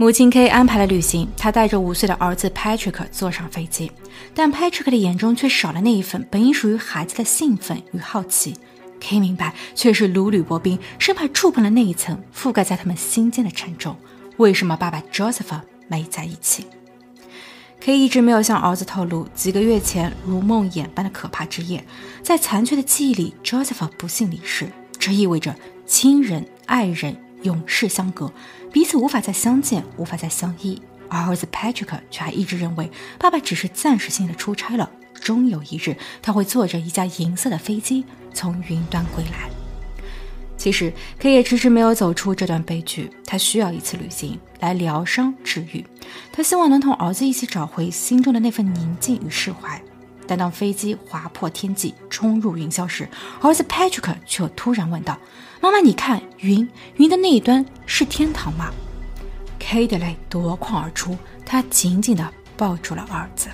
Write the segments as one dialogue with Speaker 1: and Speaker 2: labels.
Speaker 1: 母亲 K 安排了旅行，她带着五岁的儿子 Patrick 坐上飞机，但 Patrick 的眼中却少了那一份本应属于孩子的兴奋与好奇。K 明白，却是如履薄冰，生怕触碰了那一层覆盖在他们心间的沉重。为什么爸爸 Joseph 没在一起？K 一直没有向儿子透露几个月前如梦魇般的可怕之夜，在残缺的记忆里，Joseph 不幸离世，这意味着亲人、爱人永世相隔。彼此无法再相见，无法再相依，而儿子 Patrick 却还一直认为爸爸只是暂时性的出差了，终有一日他会坐着一架银色的飞机从云端归来。其实 K 也迟迟没有走出这段悲剧，他需要一次旅行来疗伤治愈，他希望能同儿子一起找回心中的那份宁静与释怀。但当飞机划破天际，冲入云霄时，儿子 Patrick 却突然问道：“妈妈，你看云，云的那一端是天堂吗？”K 的泪夺眶而出，他紧紧的抱住了儿子。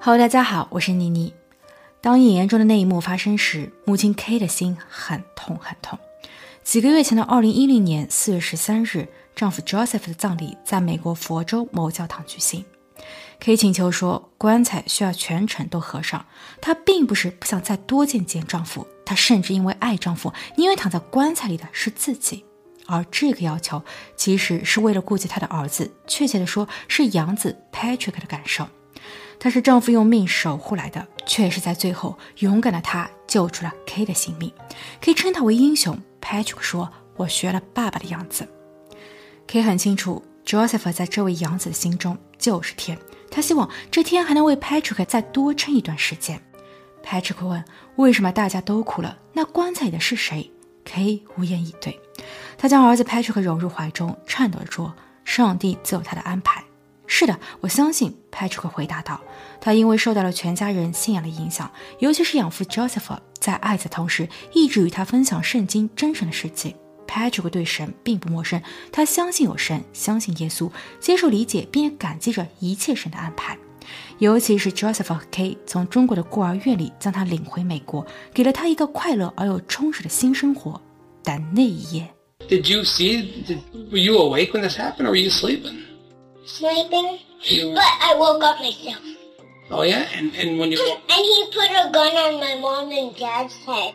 Speaker 1: Hello，大家好，我是妮妮。当影言中的那一幕发生时，母亲 K 的心很痛很痛。几个月前的二零一零年四月十三日，丈夫 Joseph 的葬礼在美国佛州某教堂举行。K 请求说，棺材需要全程都合上。她并不是不想再多见见丈夫，她甚至因为爱丈夫，宁愿躺在棺材里的是自己。而这个要求，其实是为了顾及她的儿子，确切的说，是养子 Patrick 的感受。她是丈夫用命守护来的，却是在最后勇敢的她救出了 K 的性命，可以称她为英雄。Patrick 说：“我学了爸爸的样子。”K 很清楚，Joseph 在这位养子的心中就是天，他希望这天还能为 Patrick 再多撑一段时间。Patrick 问：“为什么大家都哭了？那棺材里的是谁？”K 无言以对，他将儿子 Patrick 揉入怀中，颤抖着说：“上帝自有他的安排。”是的，我相信。Patrick 回答道：“他因为受到了全家人信仰的影响，尤其是养父 Joseph，在爱的同时，一直与他分享圣经真神的世界。Patrick 对神并不陌生，他相信有神，相信耶稣，接受理解，并感激着一切神的安排。尤其是 Joseph 和 K 从中国的孤儿院里将他领回美国，给了他一个快乐而又充实的新生活。但那一夜
Speaker 2: ，Did you see? Were you awake when this happened, or were you sleeping?
Speaker 3: Sleeping. But I woke up myself.
Speaker 2: Oh yeah, and and when you
Speaker 3: and he put a gun on my mom and dad's head.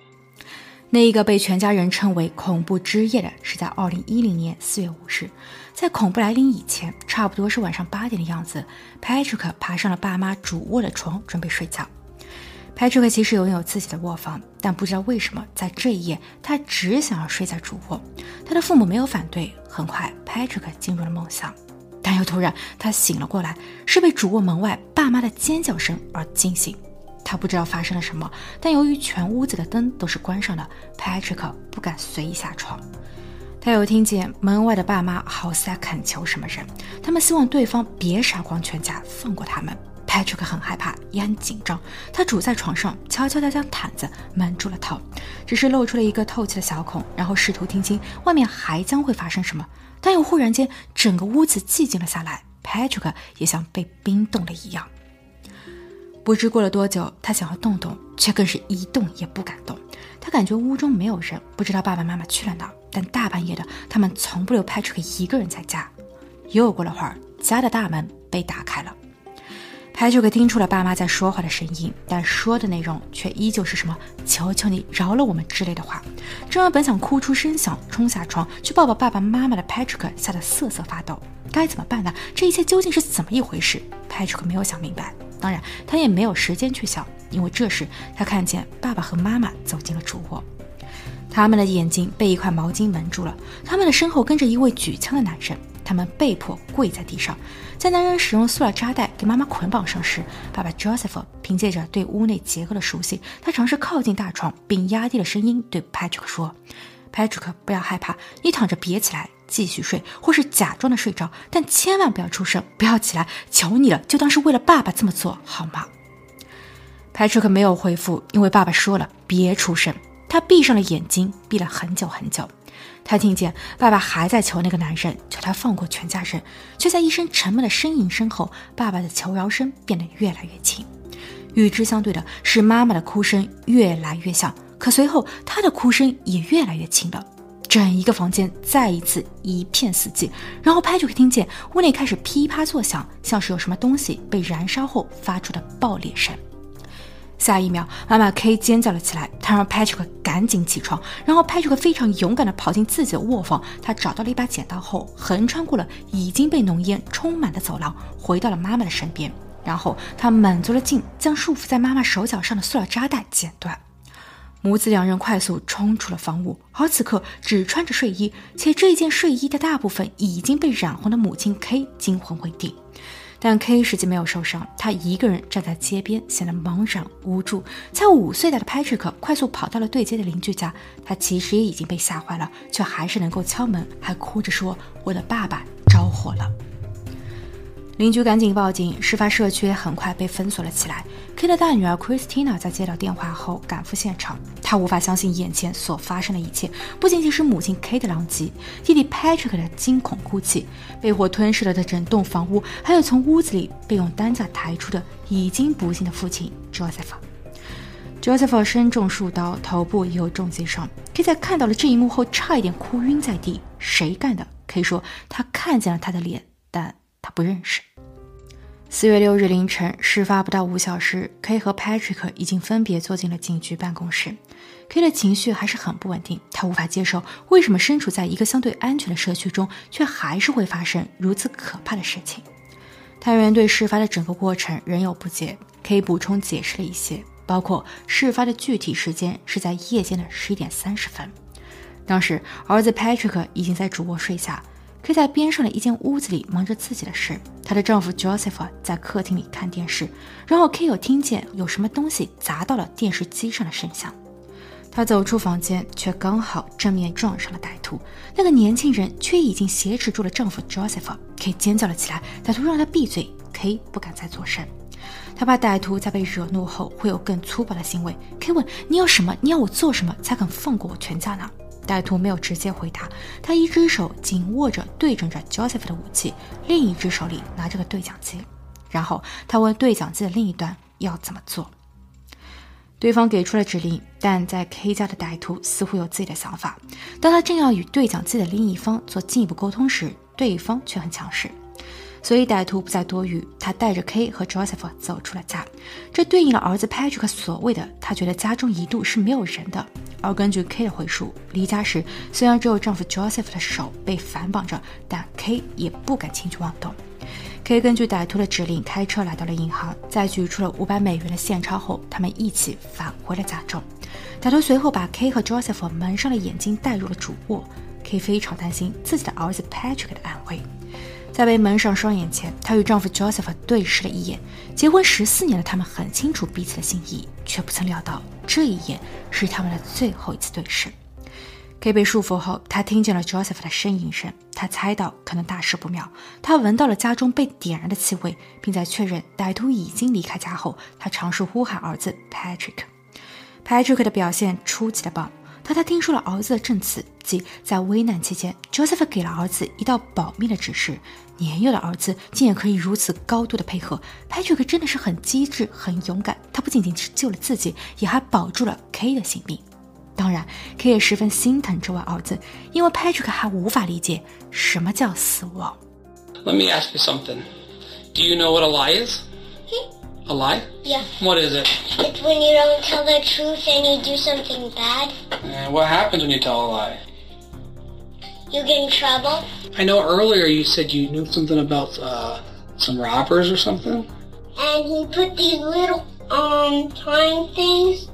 Speaker 1: 那一个被全家人称为恐怖之夜的是在二零一零年四月五日，在恐怖来临以前，差不多是晚上八点的样子。Patrick 爬上了爸妈主卧的床，准备睡觉。Patrick 其实拥有自己的卧房，但不知道为什么，在这一夜，他只想要睡在主卧。他的父母没有反对，很快，Patrick 进入了梦乡。但又突然，他醒了过来，是被主卧门外爸妈的尖叫声而惊醒。他不知道发生了什么，但由于全屋子的灯都是关上的，Patrick 不敢随意下床。他又听见门外的爸妈好似在恳求什么人，他们希望对方别杀光全家，放过他们。Patrick 很害怕，也很紧张。他拄在床上，悄悄地将毯子蒙住了头，只是露出了一个透气的小孔，然后试图听清外面还将会发生什么。但又忽然间，整个屋子寂静了下来。Patrick 也像被冰冻了一样。不知过了多久，他想要动动，却更是一动也不敢动。他感觉屋中没有人，不知道爸爸妈妈去了哪。但大半夜的，他们从不留 Patrick 一个人在家。又过了会儿，家的大门被打开了。Patrick 听出了爸妈在说话的声音，但说的内容却依旧是什么“求求你饶了我们”之类的话，这让本想哭出声响、冲下床去抱抱爸爸妈妈的 Patrick 吓得瑟瑟发抖。该怎么办呢？这一切究竟是怎么一回事？Patrick 没有想明白，当然他也没有时间去想，因为这时他看见爸爸和妈妈走进了主卧，他们的眼睛被一块毛巾蒙住了，他们的身后跟着一位举枪的男人。他们被迫跪在地上，在男人使用塑料扎带给妈妈捆绑上时，爸爸 Joseph 凭借着对屋内结构的熟悉，他尝试靠近大床，并压低了声音对 Patrick 说：“Patrick，不要害怕，你躺着别起来，继续睡，或是假装的睡着，但千万不要出声，不要起来，求你了，就当是为了爸爸这么做好吗？”Patrick 没有回复，因为爸爸说了别出声。他闭上了眼睛，闭了很久很久。他听见爸爸还在求那个男人，求他放过全家人，却在一声沉闷的呻吟声后，爸爸的求饶声变得越来越轻。与之相对的是妈妈的哭声越来越响，可随后她的哭声也越来越轻了。整一个房间再一次一片死寂，然后 Patrick 听见屋内开始噼啪作响，像是有什么东西被燃烧后发出的爆裂声。下一秒，妈妈 K 尖叫了起来，她让 Patrick 赶紧起床，然后 Patrick 非常勇敢地跑进自己的卧房。他找到了一把剪刀后，横穿过了已经被浓烟充满的走廊，回到了妈妈的身边。然后他满足了劲，将束缚在妈妈手脚上的塑料扎带剪断。母子两人快速冲出了房屋，而此刻只穿着睡衣，且这件睡衣的大部分已经被染红的母亲 K 惊魂未定。但 K 实际没有受伤，他一个人站在街边，显得茫然无助。才五岁大的 Patrick 快速跑到了对街的邻居家，他其实也已经被吓坏了，却还是能够敲门，还哭着说：“我的爸爸着火了。”邻居赶紧报警，事发社区很快被封锁了起来。K 的大女儿 Christina 在接到电话后赶赴现场，她无法相信眼前所发生的一切，不仅仅是母亲 K 的狼藉，弟弟 Patrick 的惊恐哭泣，被火吞噬了的整栋房屋，还有从屋子里被用担架抬出的已经不幸的父亲 Joseph。Joseph 身中数刀，头部也有重击伤。K 在看到了这一幕后，差一点哭晕在地。谁干的？可以说他看见了他的脸，他不认识。四月六日凌晨，事发不到五小时，K 和 Patrick 已经分别坐进了警局办公室。K 的情绪还是很不稳定，他无法接受为什么身处在一个相对安全的社区中，却还是会发生如此可怕的事情。探员对事发的整个过程仍有不解，K 补充解释了一些，包括事发的具体时间是在夜间的十一点三十分，当时儿子 Patrick 已经在主卧睡下。K 在边上的一间屋子里忙着自己的事，她的丈夫 Joseph 在客厅里看电视，然后 K 有听见有什么东西砸到了电视机上的声响。她走出房间，却刚好正面撞上了歹徒。那个年轻人却已经挟持住了丈夫 Joseph。K 尖叫了起来，歹徒让他闭嘴。K 不敢再作声，他怕歹徒在被惹怒后会有更粗暴的行为。K 问：“你要什么？你要我做什么才肯放过我全家呢？”歹徒没有直接回答，他一只手紧握着对准着 Joseph 的武器，另一只手里拿着个对讲机。然后他问对讲机的另一端要怎么做。对方给出了指令，但在 K 家的歹徒似乎有自己的想法。当他正要与对讲机的另一方做进一步沟通时，对方却很强势。所以歹徒不再多语，他带着 K 和 Joseph 走出了家。这对应了儿子 Patrick 所谓的他觉得家中一度是没有人的。而根据 K 的回述，离家时虽然只有丈夫 Joseph 的手被反绑着，但 K 也不敢轻举妄动。K 根据歹徒的指令开车来到了银行，在取出了五百美元的现钞后，他们一起返回了家中。歹徒随后把 K 和 Joseph 蒙上了眼睛，带入了主卧。K 非常担心自己的儿子 Patrick 的安危。在被蒙上双眼前，她与丈夫 Joseph 对视了一眼。结婚十四年的他们很清楚彼此的心意，却不曾料到这一眼是他们的最后一次对视。K 被束缚后，他听见了 Joseph 的呻吟声，他猜到可能大事不妙。他闻到了家中被点燃的气味，并在确认歹徒已经离开家后，他尝试呼喊儿子 Patrick。Patrick 的表现出奇的棒。当他听说了儿子的证词，即在危难期间，Joseph 给了儿子一道保密的指示。年幼的儿子竟也可以如此高度的配合，Patrick 真的是很机智、很勇敢。他不仅仅是救了自己，也还保住了 K 的性命。当然，K 也十分心疼这位儿子，因为 Patrick 还无法理解什么叫死亡。
Speaker 2: Let me ask you something. Do you know what a lie is? A lie?
Speaker 3: Yeah.
Speaker 2: What is it?
Speaker 3: It's when you don't tell the truth and you do something bad.
Speaker 2: And what happens when you tell a lie?
Speaker 3: You get in trouble.
Speaker 2: I know earlier you said you knew something about uh, some robbers or something.
Speaker 3: And he put these little um time things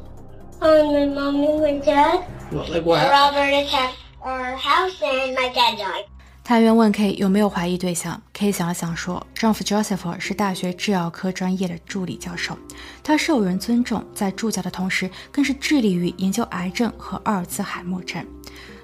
Speaker 3: on my mom and my dad.
Speaker 2: What, like what
Speaker 3: The attacked our house and my dad died.
Speaker 1: 探员问 K 有没有怀疑对象，K 想了想说，丈夫 Joseph 是大学制药科专业的助理教授，他受人尊重，在助教的同时，更是致力于研究癌症和阿尔兹海默症。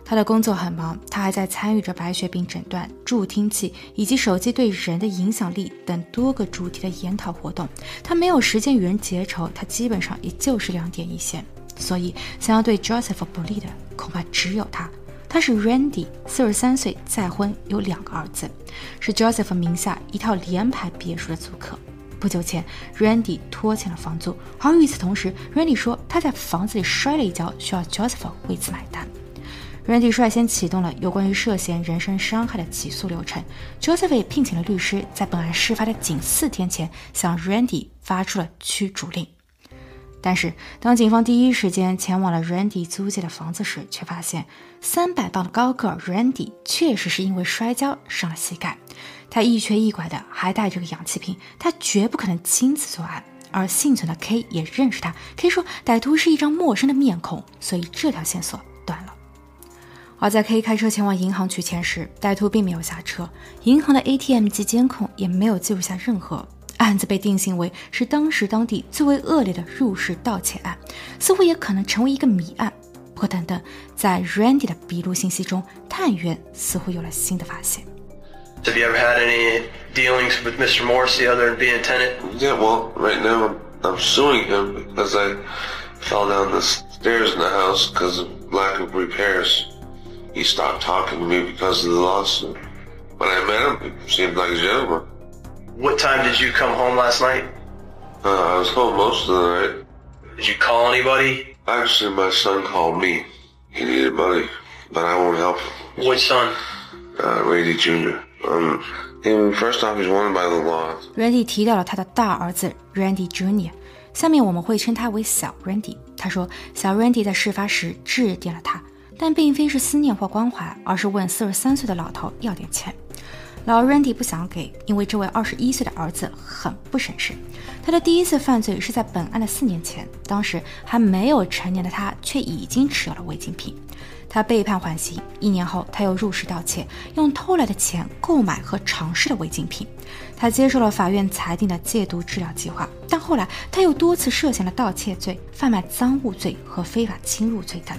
Speaker 1: 他的工作很忙，他还在参与着白血病诊断、助听器以及手机对人的影响力等多个主题的研讨活动。他没有时间与人结仇，他基本上也就是两点一线。所以，想要对 Joseph 不利的，恐怕只有他。他是 Randy，四十三岁，再婚，有两个儿子，是 Joseph 名下一套联排别墅的租客。不久前，Randy 拖欠了房租，而与此同时，Randy 说他在房子里摔了一跤，需要 Joseph 为此买单。Randy 率先启动了有关于涉嫌人身伤害的起诉流程，Joseph 也聘请了律师，在本案事发的仅四天前向 Randy 发出了驱逐令。但是，当警方第一时间前往了 Randy 租借的房子时，却发现三百磅的高个 Randy 确实是因为摔跤伤了膝盖，他一瘸一拐的，还带着个氧气瓶，他绝不可能亲自作案。而幸存的 K 也认识他，K 说歹徒是一张陌生的面孔，所以这条线索断了。而在 K 开车前往银行取钱时，歹徒并没有下车，银行的 ATM 机监控也没有记录下任何。案子被定性为是当时当地最为恶劣的入室盗窃案，似乎也可能成为一个谜案。不过，等等，在 Randy 的笔录信息中，探员似乎有了新的发现。
Speaker 4: Have you ever had any dealings with Mr. Morrissey other than being a tenant?
Speaker 5: Yeah, well, right now I'm, I'm suing him because I fell down the stairs in the house because of lack of repairs. He stopped talking to me because of the lawsuit. When I met him, he seemed like a gentleman.
Speaker 4: What time did you come home last night?
Speaker 5: Uh, I was home most of the night.
Speaker 4: Did you call anybody?
Speaker 5: Actually, my son called me. He needed money, but I won't help him.
Speaker 4: Which son?
Speaker 5: Uh, Rady Jr. Um, he, first off, he's wanted by the law.
Speaker 1: Randy 提到了他的大儿子 Randy Jr.，下面我们会称他为小 Randy。他说，小 Randy 在事发时致电了他，但并非是思念或关怀，而是问四十三岁的老头要点钱。 老 Randy 不想给，因为这位二十一岁的儿子很不省事。他的第一次犯罪是在本案的四年前，当时还没有成年的他却已经持有了违禁品。他被判缓刑，一年后他又入室盗窃，用偷来的钱购买和尝试了违禁品。他接受了法院裁定的戒毒治疗计划，但后来他又多次涉嫌了盗窃罪、贩卖赃物罪和非法侵入罪等。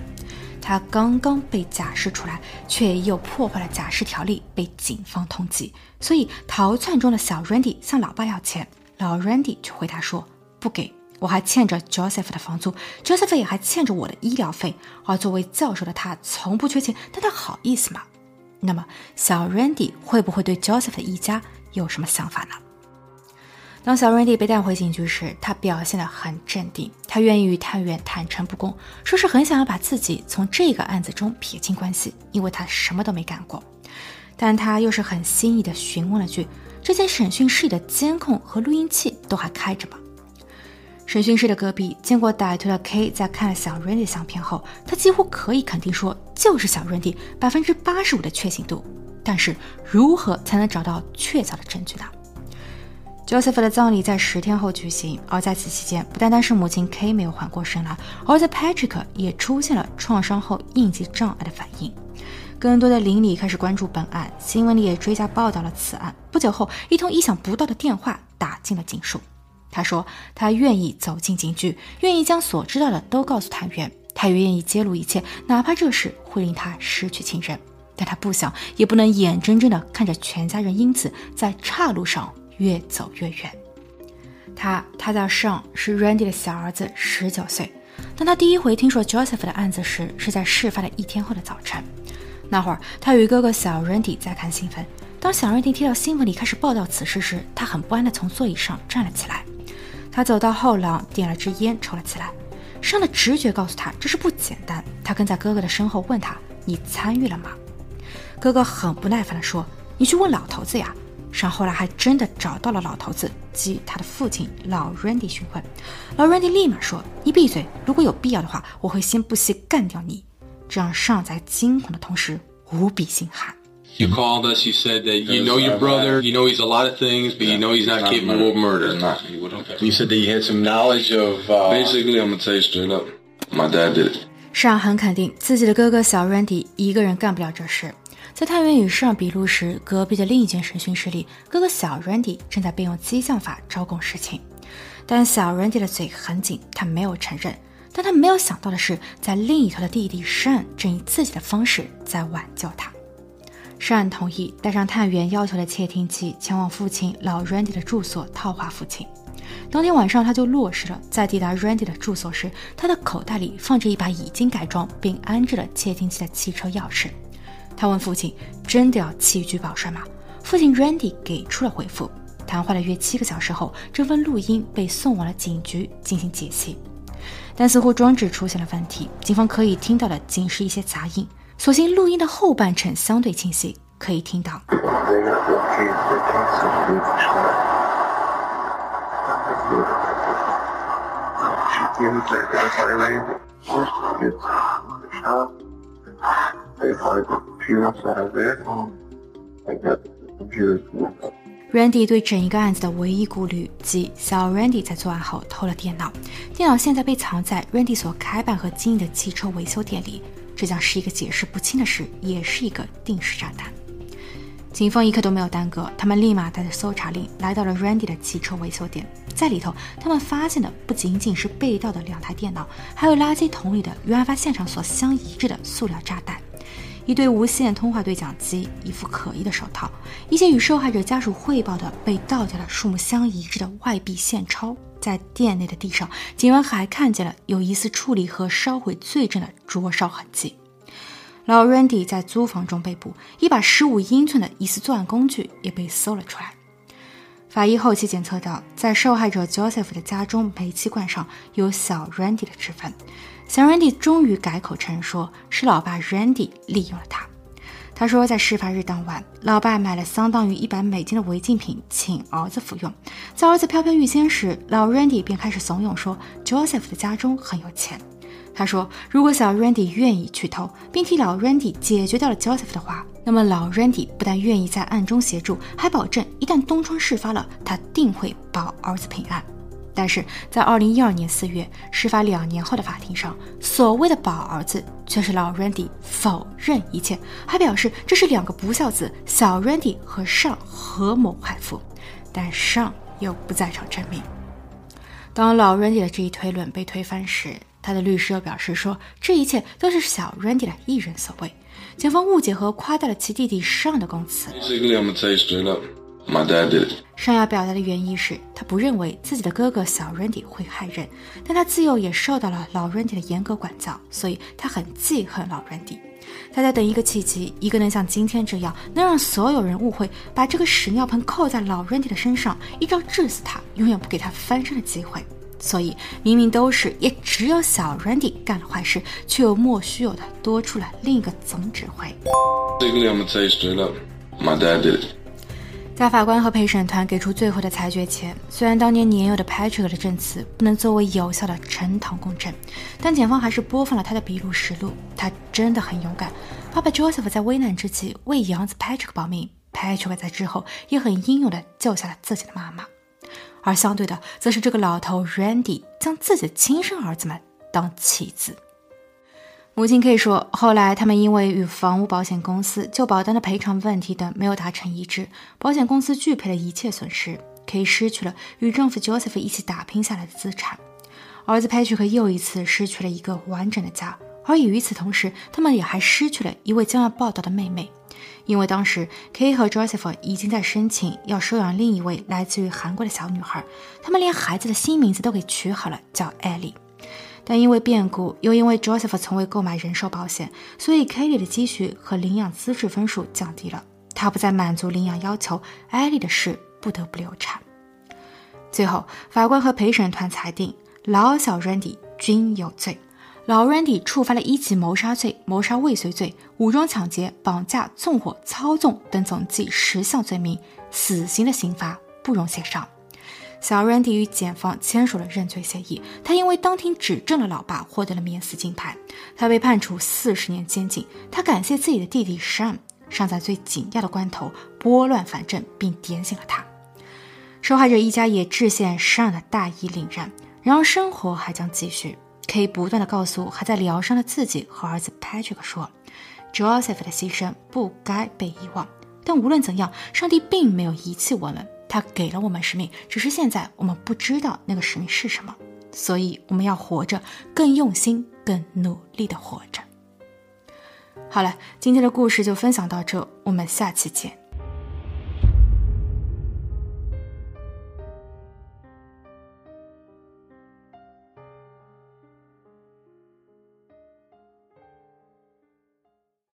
Speaker 1: 他刚刚被假释出来，却又破坏了假释条例，被警方通缉。所以逃窜中的小 Randy 向老爸要钱，老 Randy 却回答说不给，我还欠着 Joseph 的房租，Joseph 也还欠着我的医疗费。而作为教授的他从不缺钱，但他好意思吗？那么小 Randy 会不会对 Joseph 的一家有什么想法呢？当小 Randy 被带回警局时，他表现得很镇定，他愿意与探员坦诚不公，说是很想要把自己从这个案子中撇清关系，因为他什么都没干过。但他又是很心意的询问了句：“这间审讯室里的监控和录音器都还开着吗？”审讯室的隔壁见过歹徒的 K 在看了小 Randy 相片后，他几乎可以肯定说就是小 Randy，百分之八十五的确信度。但是如何才能找到确凿的证据呢？Joseph 的葬礼在十天后举行，而在此期间，不单单是母亲 K 没有缓过神来，儿子 Patrick 也出现了创伤后应激障碍的反应。更多的邻里开始关注本案，新闻里也追加报道了此案。不久后，一通意想不到的电话打进了警署。他说他愿意走进警局，愿意将所知道的都告诉探员，他也愿意揭露一切，哪怕这事会令他失去亲人。但他不想，也不能眼睁睁地看着全家人因此在岔路上越走越远。他，他叫尚，是 Randy 的小儿子，十九岁。当他第一回听说 Joseph 的案子时，是在事发的一天后的早晨。那会儿，他与哥哥小 Randy 在看新闻。当小 Randy 听到新闻里开始报道此事时，他很不安地从座椅上站了起来。他走到后廊，点了支烟，抽了起来。尚的直觉告诉他这事不简单。他跟在哥哥的身后问他：“你参与了吗？”哥哥很不耐烦地说：“你去问老头子呀。”上后来还真的找到了老头子及他的父亲老 Randy 询问，老 Randy 立马说：“你闭嘴！如果有必要的话，我会先不惜干掉你。”这让上在惊恐的同时无比心寒。
Speaker 6: You called us. You said that you know your brother. You know he's a lot of things, but you know he's not capable of murder.
Speaker 5: Not.
Speaker 6: You said that you had some knowledge of. Uh,
Speaker 5: Basically, I'm gonna tell you straight up. My dad did it.
Speaker 1: 上很肯定自己的哥哥小 Randy 一个人干不了这事。在探员与上笔录时，隔壁的另一间审讯室里，哥哥小 Randy 正在被用激将法招供事情。但小 Randy 的嘴很紧，他没有承认。但他没有想到的是，在另一头的弟弟 Sean 正以自己的方式在挽救他。Sean 同意带上探员要求的窃听器，前往父亲老 Randy 的住所套话父亲。当天晚上，他就落实了。在抵达 Randy 的住所时，他的口袋里放着一把已经改装并安置了窃听器的汽车钥匙。他问父亲：“真的要弃车保身吗？”父亲 Randy 给出了回复。谈话了约七个小时后，这份录音被送往了警局进行解析，但似乎装置出现了问题，警方可以听到的仅是一些杂音。所幸录音的后半程相对清晰，可以听到。Randy 对整一个案子的唯一顾虑，即小 Randy 在作案后偷了电脑，电脑现在被藏在 Randy 所开办和经营的汽车维修店里，这将是一个解释不清的事，也是一个定时炸弹。警方一刻都没有耽搁，他们立马带着搜查令来到了 Randy 的汽车维修店，在里头，他们发现的不仅仅是被盗的两台电脑，还有垃圾桶里的与案发现场所相一致的塑料炸弹。一对无线通话对讲机，一副可疑的手套，一些与受害者家属汇报的被盗掉的数目相一致的外币现钞。在店内的地上，警方还看见了有疑似处理和烧毁罪证的灼烧痕迹。老 Randy 在租房中被捕，一把十五英寸的疑似作案工具也被搜了出来。法医后期检测到，在受害者 Joseph 的家中煤气罐上有小 Randy 的指纹。小 Randy 终于改口承认，说是老爸 Randy 利用了他。他说，在事发日当晚，老爸买了相当于一百美金的违禁品，请儿子服用。在儿子飘飘欲仙时，老 Randy 便开始怂恿说，Joseph 的家中很有钱。他说，如果小 Randy 愿意去偷，并替老 Randy 解决掉了 Joseph 的话，那么老 Randy 不但愿意在暗中协助，还保证一旦东窗事发了，他定会保儿子平安。但是在二零一二年四月，事发两年后的法庭上，所谓的宝儿子却是老 Randy 否认一切，还表示这是两个不孝子小 Randy 和上合谋害父，但上又不在场证明。当老 Randy 的这一推论被推翻时，他的律师又表示说，这一切都是小 Randy 的一人所为，警方误解和夸大了其弟弟上的供词。
Speaker 5: My dad did it.
Speaker 1: 上要表达的原因是他不认为自己的哥哥小 Randy 会害人，但他自幼也受到了老 Randy 的严格管教，所以他很记恨老 Randy。他在等一个契机，一个能像今天这样能让所有人误会，把这个屎尿盆扣在老 Randy 的身上，一招治死他，永远不给他翻身的机会。所以明明都是，也只有小 Randy 干了坏事，却又莫须有的多出了另一个总指挥。在法官和陪审团给出最后的裁决前，虽然当年年幼的 Patrick 的证词不能作为有效的呈堂供证，但检方还是播放了他的笔录实录。他真的很勇敢。爸爸 Joseph 在危难之际为养子 Patrick 保命，Patrick 在之后也很英勇的救下了自己的妈妈。而相对的，则是这个老头 Randy 将自己的亲生儿子们当弃子。母亲可以说，后来他们因为与房屋保险公司就保单的赔偿问题等没有达成一致，保险公司拒赔了一切损失，可以失去了与丈夫 Joseph 一起打拼下来的资产。儿子 Patrick 又一次失去了一个完整的家，而与此同时，他们也还失去了一位将要报道的妹妹，因为当时 K 和 Joseph 已经在申请要收养另一位来自于韩国的小女孩，他们连孩子的新名字都给取好了，叫 ali。但因为变故，又因为 Joseph 从未购买人寿保险，所以 Kelly 的积蓄和领养资质分数降低了。他不再满足领养要求，艾莉的事不得不流产。最后，法官和陪审团裁定老小 Randy 均有罪。老 Randy 触发了一级谋杀罪、谋杀未遂罪、武装抢劫、绑架、纵火、操纵等总计十项罪名，死刑的刑罚不容协商。小 Randy 与检方签署了认罪协议，他因为当庭指证了老爸，获得了免死金牌。他被判处四十年监禁。他感谢自己的弟弟 Sean，尚在最紧要的关头拨乱反正，并点醒了他。受害者一家也致谢 Sean 的大义凛然。然而生活还将继续。K 不断的告诉还在疗伤的自己和儿子 Patrick 说，Joseph 的牺牲不该被遗忘。但无论怎样，上帝并没有遗弃我们，他给了我们使命，只是现在我们不知道那个使命是什么。所以我们要活着，更用心、更努力的活着。好了，今天的故事就分享到这，我们下期见。